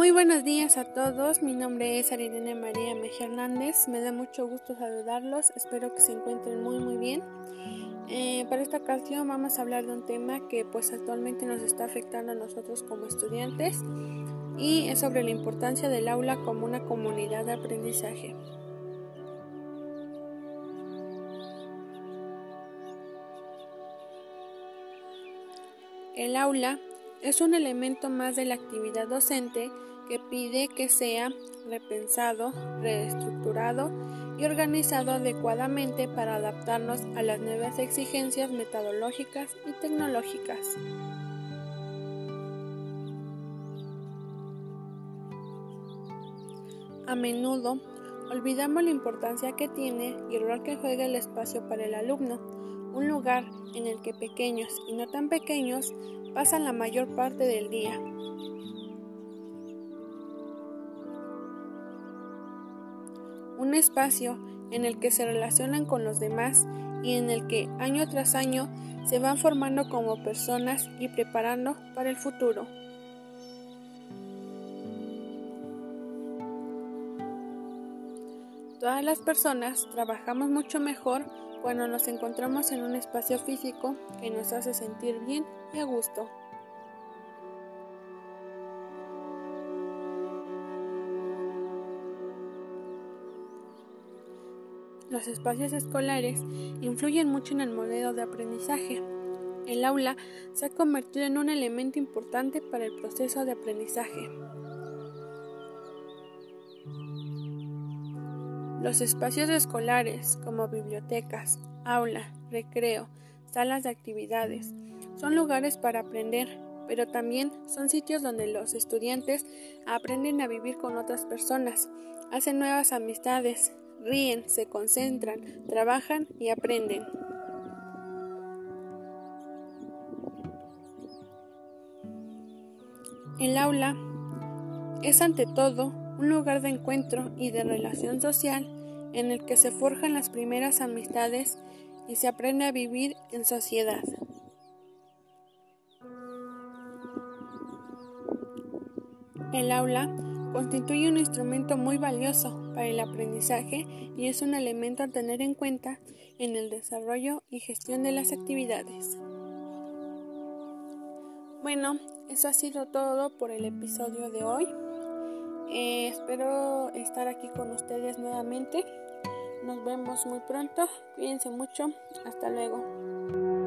Muy buenos días a todos, mi nombre es Arirene María Mejía Hernández, me da mucho gusto saludarlos, espero que se encuentren muy muy bien. Eh, para esta ocasión vamos a hablar de un tema que pues actualmente nos está afectando a nosotros como estudiantes y es sobre la importancia del aula como una comunidad de aprendizaje. El aula es un elemento más de la actividad docente que pide que sea repensado, reestructurado y organizado adecuadamente para adaptarnos a las nuevas exigencias metodológicas y tecnológicas. A menudo olvidamos la importancia que tiene y el rol que juega el espacio para el alumno, un lugar en el que pequeños y no tan pequeños pasan la mayor parte del día. Un espacio en el que se relacionan con los demás y en el que año tras año se van formando como personas y preparando para el futuro. Todas las personas trabajamos mucho mejor cuando nos encontramos en un espacio físico que nos hace sentir bien y a gusto. Los espacios escolares influyen mucho en el modelo de aprendizaje. El aula se ha convertido en un elemento importante para el proceso de aprendizaje. Los espacios escolares, como bibliotecas, aula, recreo, salas de actividades, son lugares para aprender, pero también son sitios donde los estudiantes aprenden a vivir con otras personas, hacen nuevas amistades, ríen, se concentran, trabajan y aprenden. El aula es ante todo un lugar de encuentro y de relación social en el que se forjan las primeras amistades y se aprende a vivir en sociedad. El aula constituye un instrumento muy valioso para el aprendizaje y es un elemento a tener en cuenta en el desarrollo y gestión de las actividades. Bueno, eso ha sido todo por el episodio de hoy. Eh, espero estar aquí con ustedes nuevamente. Nos vemos muy pronto. Cuídense mucho. Hasta luego.